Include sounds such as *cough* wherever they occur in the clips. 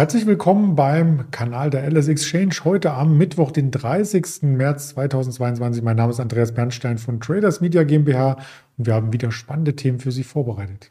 Herzlich willkommen beim Kanal der LS Exchange heute am Mittwoch, den 30. März 2022. Mein Name ist Andreas Bernstein von Traders Media GmbH und wir haben wieder spannende Themen für Sie vorbereitet.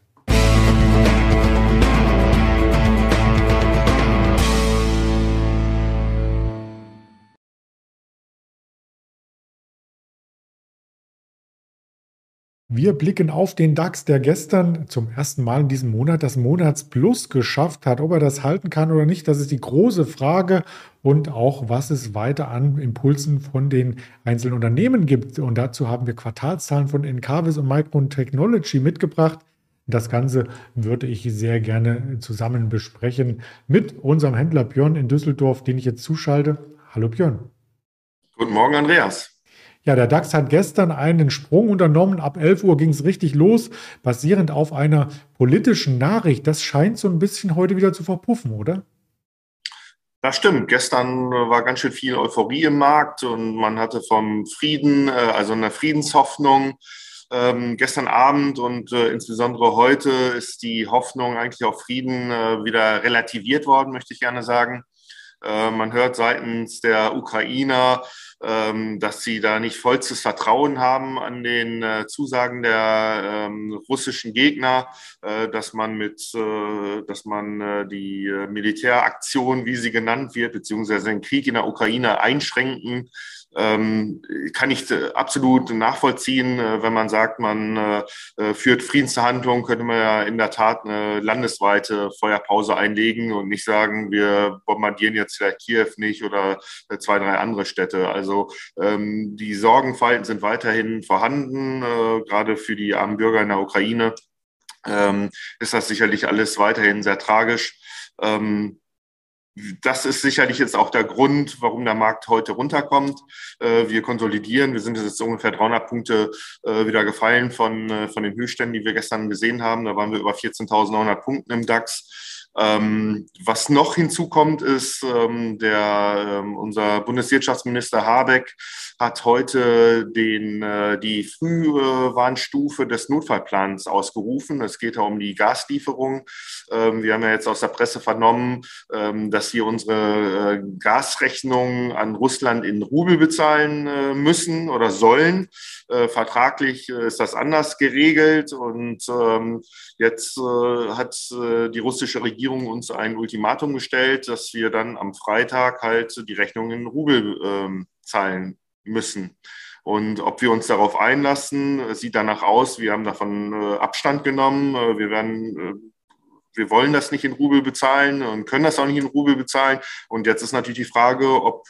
Wir blicken auf den DAX, der gestern zum ersten Mal in diesem Monat das Monatsplus geschafft hat. Ob er das halten kann oder nicht, das ist die große Frage. Und auch, was es weiter an Impulsen von den einzelnen Unternehmen gibt. Und dazu haben wir Quartalszahlen von Encarvis und Micron Technology mitgebracht. Das Ganze würde ich sehr gerne zusammen besprechen mit unserem Händler Björn in Düsseldorf, den ich jetzt zuschalte. Hallo Björn. Guten Morgen, Andreas. Ja, der DAX hat gestern einen Sprung unternommen. Ab 11 Uhr ging es richtig los, basierend auf einer politischen Nachricht. Das scheint so ein bisschen heute wieder zu verpuffen, oder? Das stimmt. Gestern war ganz schön viel Euphorie im Markt und man hatte vom Frieden, äh, also einer Friedenshoffnung, ähm, gestern Abend und äh, insbesondere heute ist die Hoffnung eigentlich auf Frieden äh, wieder relativiert worden, möchte ich gerne sagen. Äh, man hört seitens der Ukrainer, ähm, dass sie da nicht vollstes Vertrauen haben an den äh, Zusagen der ähm, russischen Gegner, äh, dass man mit, dass man die Militäraktion, wie sie genannt wird, beziehungsweise den Krieg in der Ukraine einschränken ähm, kann ich äh, absolut nachvollziehen, äh, wenn man sagt, man äh, äh, führt Friedensverhandlungen, könnte man ja in der Tat eine landesweite Feuerpause einlegen und nicht sagen, wir bombardieren jetzt vielleicht Kiew nicht oder zwei, drei andere Städte. Also ähm, die Sorgenfalten sind weiterhin vorhanden, äh, gerade für die armen Bürger in der Ukraine. Ähm, ist das sicherlich alles weiterhin sehr tragisch. Ähm, das ist sicherlich jetzt auch der Grund, warum der Markt heute runterkommt. Äh, wir konsolidieren. Wir sind jetzt ungefähr 300 Punkte äh, wieder gefallen von, äh, von den Höchstständen, die wir gestern gesehen haben. Da waren wir über 14.900 Punkten im DAX. Ähm, was noch hinzukommt, ist, ähm, der, ähm, unser Bundeswirtschaftsminister Habeck hat heute den, äh, die Frühwarnstufe des Notfallplans ausgerufen. Es geht ja um die Gaslieferung. Ähm, wir haben ja jetzt aus der Presse vernommen, ähm, dass wir unsere äh, Gasrechnung an Russland in Rubel bezahlen äh, müssen oder sollen. Äh, vertraglich äh, ist das anders geregelt und ähm, jetzt äh, hat die russische Regierung uns ein Ultimatum gestellt, dass wir dann am Freitag halt die Rechnung in Rubel ähm, zahlen müssen. Und ob wir uns darauf einlassen, sieht danach aus, wir haben davon Abstand genommen. Wir werden wir wollen das nicht in Rubel bezahlen und können das auch nicht in Rubel bezahlen. Und jetzt ist natürlich die Frage, ob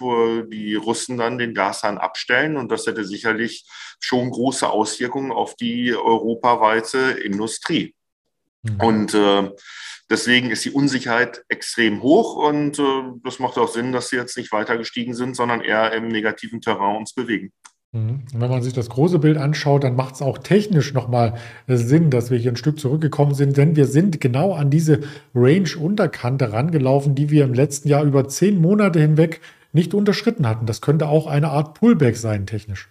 die Russen dann den Gashahn abstellen. Und das hätte sicherlich schon große Auswirkungen auf die europaweite Industrie. Mhm. Und äh, deswegen ist die Unsicherheit extrem hoch und äh, das macht auch Sinn, dass sie jetzt nicht weiter gestiegen sind, sondern eher im negativen Terrain uns bewegen. Mhm. Wenn man sich das große Bild anschaut, dann macht es auch technisch nochmal äh, Sinn, dass wir hier ein Stück zurückgekommen sind, denn wir sind genau an diese Range-Unterkante rangelaufen, die wir im letzten Jahr über zehn Monate hinweg nicht unterschritten hatten. Das könnte auch eine Art Pullback sein, technisch.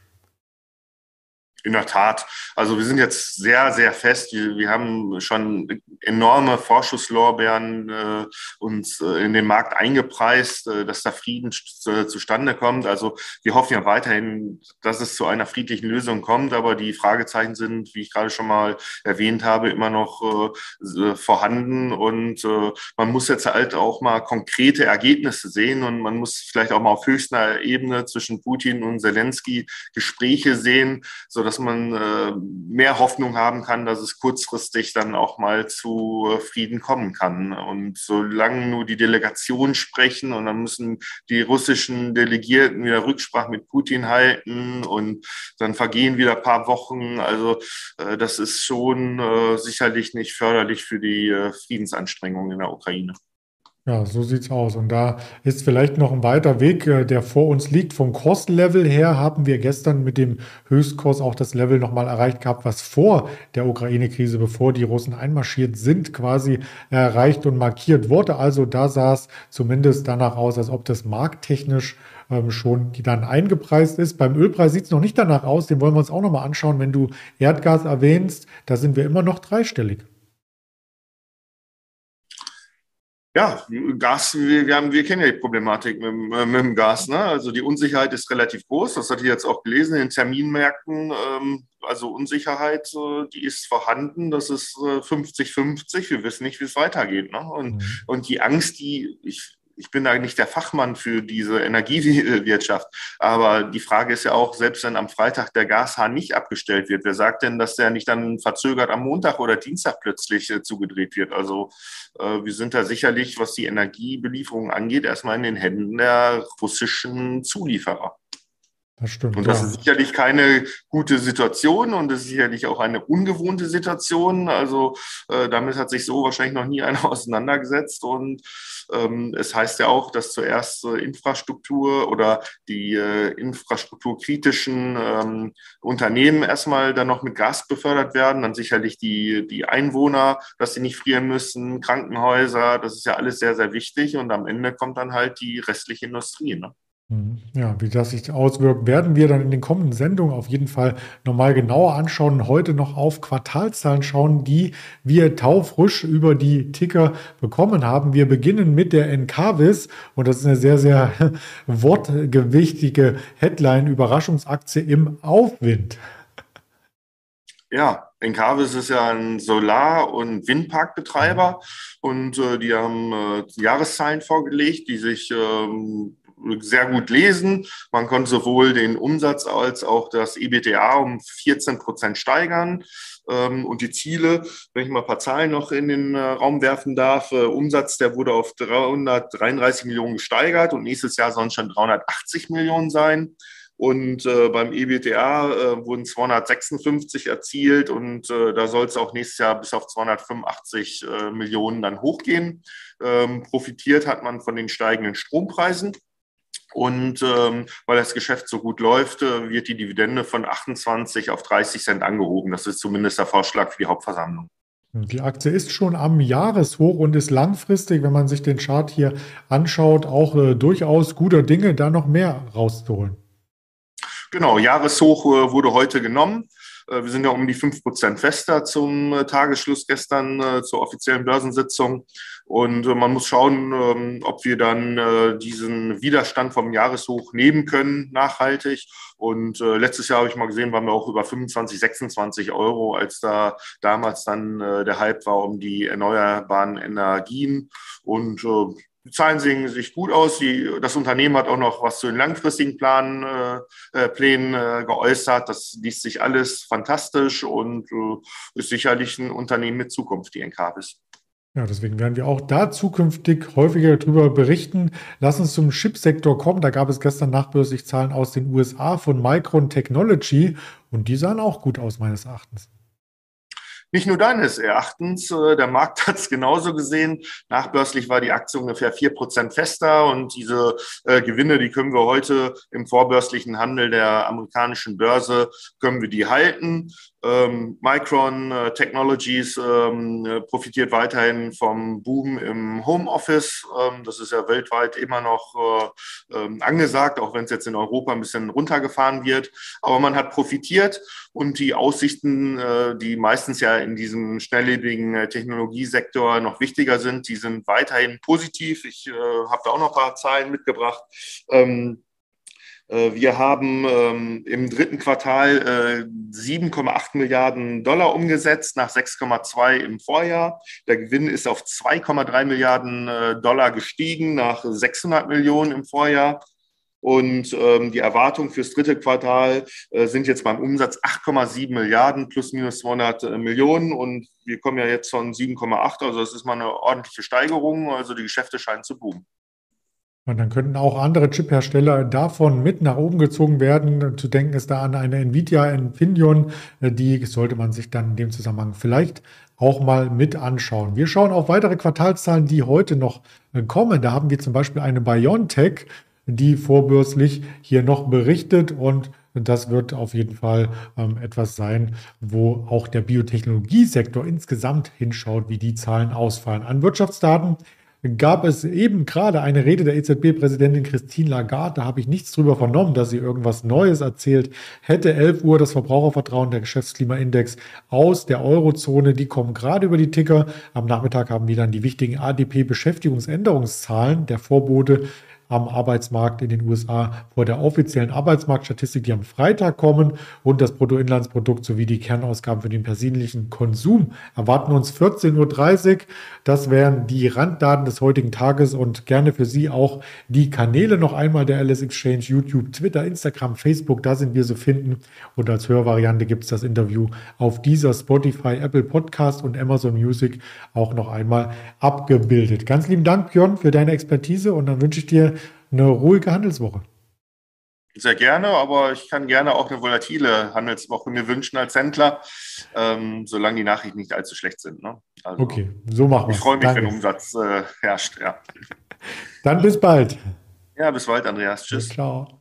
In der Tat. Also wir sind jetzt sehr, sehr fest. Wir, haben schon enorme Vorschusslorbeeren äh, uns äh, in den Markt eingepreist, äh, dass da Frieden zustande kommt. Also wir hoffen ja weiterhin, dass es zu einer friedlichen Lösung kommt. Aber die Fragezeichen sind, wie ich gerade schon mal erwähnt habe, immer noch äh, vorhanden. Und äh, man muss jetzt halt auch mal konkrete Ergebnisse sehen. Und man muss vielleicht auch mal auf höchster Ebene zwischen Putin und Zelensky Gespräche sehen, so dass man äh, mehr Hoffnung haben kann, dass es kurzfristig dann auch mal zu äh, Frieden kommen kann. Und solange nur die Delegationen sprechen und dann müssen die russischen Delegierten wieder Rücksprache mit Putin halten und dann vergehen wieder ein paar Wochen. Also äh, das ist schon äh, sicherlich nicht förderlich für die äh, Friedensanstrengungen in der Ukraine. Ja, so sieht's aus. Und da ist vielleicht noch ein weiter Weg, äh, der vor uns liegt. Vom Kurslevel her haben wir gestern mit dem Höchstkurs auch das Level nochmal erreicht gehabt, was vor der Ukraine-Krise, bevor die Russen einmarschiert sind, quasi erreicht und markiert wurde. Also da sah es zumindest danach aus, als ob das markttechnisch ähm, schon dann eingepreist ist. Beim Ölpreis sieht es noch nicht danach aus. Den wollen wir uns auch nochmal anschauen. Wenn du Erdgas erwähnst, da sind wir immer noch dreistellig. Ja, Gas, wir, wir, haben, wir kennen ja die Problematik mit, mit dem Gas. Ne? Also die Unsicherheit ist relativ groß. Das hatte ich jetzt auch gelesen in den Terminmärkten. Ähm, also Unsicherheit, äh, die ist vorhanden. Das ist 50-50. Äh, wir wissen nicht, wie es weitergeht. Ne? Und, mhm. und die Angst, die ich ich bin da nicht der Fachmann für diese Energiewirtschaft. Aber die Frage ist ja auch, selbst wenn am Freitag der Gashahn nicht abgestellt wird, wer sagt denn, dass der nicht dann verzögert am Montag oder Dienstag plötzlich äh, zugedreht wird? Also äh, wir sind da sicherlich, was die Energiebelieferung angeht, erstmal in den Händen der russischen Zulieferer. Das stimmt. Und das ja. ist sicherlich keine gute Situation und das ist sicherlich auch eine ungewohnte Situation. Also äh, damit hat sich so wahrscheinlich noch nie *laughs* einer auseinandergesetzt. Und ähm, es heißt ja auch, dass zuerst äh, Infrastruktur oder die äh, infrastrukturkritischen ähm, Unternehmen erstmal dann noch mit Gas befördert werden, dann sicherlich die, die Einwohner, dass sie nicht frieren müssen, Krankenhäuser, das ist ja alles sehr, sehr wichtig. Und am Ende kommt dann halt die restliche Industrie. Ne? Mhm. Ja, wie das sich auswirkt, werden wir dann in den kommenden Sendungen auf jeden Fall nochmal genauer anschauen. Heute noch auf Quartalzahlen schauen, die wir taufrisch über die Ticker bekommen haben. Wir beginnen mit der Encarvis und das ist eine sehr, sehr *laughs* wortgewichtige Headline. Überraschungsaktie im Aufwind. Ja, Encarvis ist ja ein Solar- und Windparkbetreiber und äh, die haben äh, Jahreszahlen vorgelegt, die sich ähm, sehr gut lesen. Man konnte sowohl den Umsatz als auch das EBTA um 14 Prozent steigern. Ähm, und die Ziele, wenn ich mal ein paar Zahlen noch in den äh, Raum werfen darf, äh, Umsatz, der wurde auf 333 Millionen gesteigert und nächstes Jahr sollen es schon 380 Millionen sein. Und äh, beim EBTA äh, wurden 256 erzielt und äh, da soll es auch nächstes Jahr bis auf 285 äh, Millionen dann hochgehen. Ähm, profitiert hat man von den steigenden Strompreisen. Und ähm, weil das Geschäft so gut läuft, äh, wird die Dividende von 28 auf 30 Cent angehoben. Das ist zumindest der Vorschlag für die Hauptversammlung. Die Aktie ist schon am Jahreshoch und ist langfristig, wenn man sich den Chart hier anschaut, auch äh, durchaus guter Dinge, da noch mehr rauszuholen. Genau, Jahreshoch äh, wurde heute genommen. Äh, wir sind ja um die 5% fester zum äh, Tagesschluss gestern äh, zur offiziellen Börsensitzung. Und man muss schauen, ähm, ob wir dann diesen Widerstand vom Jahreshoch nehmen können, nachhaltig. Und letztes Jahr habe ich mal gesehen, waren wir auch über 25, 26 Euro, als da damals dann der Hype war um die erneuerbaren Energien. Und die Zahlen sehen sich gut aus. Das Unternehmen hat auch noch was zu den langfristigen Planen, äh, äh, Plänen äh, geäußert. Das liest sich alles fantastisch und äh, ist sicherlich ein Unternehmen mit Zukunft, die Encarvis. Ja, deswegen werden wir auch da zukünftig häufiger darüber berichten. Lass uns zum Chipsektor kommen. Da gab es gestern nachbörslich Zahlen aus den USA von Micron Technology und die sahen auch gut aus meines Erachtens. Nicht nur deines Erachtens, äh, der Markt *laughs* hat es genauso gesehen. Nachbörslich war die Aktie ungefähr vier Prozent fester und diese äh, Gewinne, die können wir heute im vorbörslichen Handel der amerikanischen Börse, können wir die halten. Ähm, Micron äh, Technologies ähm, äh, profitiert weiterhin vom Boom im Homeoffice. Ähm, das ist ja weltweit immer noch äh, ähm, angesagt, auch wenn es jetzt in Europa ein bisschen runtergefahren wird. Aber man hat profitiert und die Aussichten, äh, die meistens ja in diesem schnelllebigen äh, Technologiesektor noch wichtiger sind, die sind weiterhin positiv. Ich äh, habe da auch noch ein paar Zahlen mitgebracht. Ähm, äh, wir haben ähm, im dritten Quartal äh, 7,8 Milliarden Dollar umgesetzt nach 6,2 im Vorjahr. Der Gewinn ist auf 2,3 Milliarden äh, Dollar gestiegen nach 600 Millionen im Vorjahr. Und ähm, die Erwartungen fürs dritte Quartal äh, sind jetzt beim Umsatz 8,7 Milliarden plus minus 200 äh, Millionen. Und wir kommen ja jetzt von 7,8. Also das ist mal eine ordentliche Steigerung. Also die Geschäfte scheinen zu boomen. Und dann könnten auch andere Chiphersteller davon mit nach oben gezogen werden. Zu denken ist da an eine Nvidia Infineon, die sollte man sich dann in dem Zusammenhang vielleicht auch mal mit anschauen. Wir schauen auf weitere Quartalszahlen, die heute noch kommen. Da haben wir zum Beispiel eine BioNTech, die vorbörslich hier noch berichtet und das wird auf jeden Fall ähm, etwas sein, wo auch der Biotechnologiesektor insgesamt hinschaut, wie die Zahlen ausfallen. An Wirtschaftsdaten gab es eben gerade eine Rede der EZB-Präsidentin Christine Lagarde. Da habe ich nichts drüber vernommen, dass sie irgendwas Neues erzählt hätte. 11 Uhr das Verbrauchervertrauen der Geschäftsklimaindex aus der Eurozone. Die kommen gerade über die Ticker. Am Nachmittag haben wir dann die wichtigen ADP-Beschäftigungsänderungszahlen der Vorbote am Arbeitsmarkt in den USA vor der offiziellen Arbeitsmarktstatistik, die am Freitag kommen. Und das Bruttoinlandsprodukt sowie die Kernausgaben für den persönlichen Konsum erwarten uns 14.30 Uhr. Das wären die Randdaten des heutigen Tages. Und gerne für Sie auch die Kanäle noch einmal der LS Exchange, YouTube, Twitter, Instagram, Facebook, da sind wir zu finden. Und als Hörvariante gibt es das Interview auf dieser Spotify, Apple Podcast und Amazon Music auch noch einmal abgebildet. Ganz lieben Dank, Björn, für deine Expertise. Und dann wünsche ich dir eine ruhige Handelswoche. Sehr gerne, aber ich kann gerne auch eine volatile Handelswoche mir wünschen als Händler, ähm, solange die Nachrichten nicht allzu schlecht sind. Ne? Also, okay, so machen wir Ich freue mich, Danke. wenn Umsatz äh, herrscht. Ja. Dann bis bald. Ja, bis bald, Andreas. Tschüss. Ciao.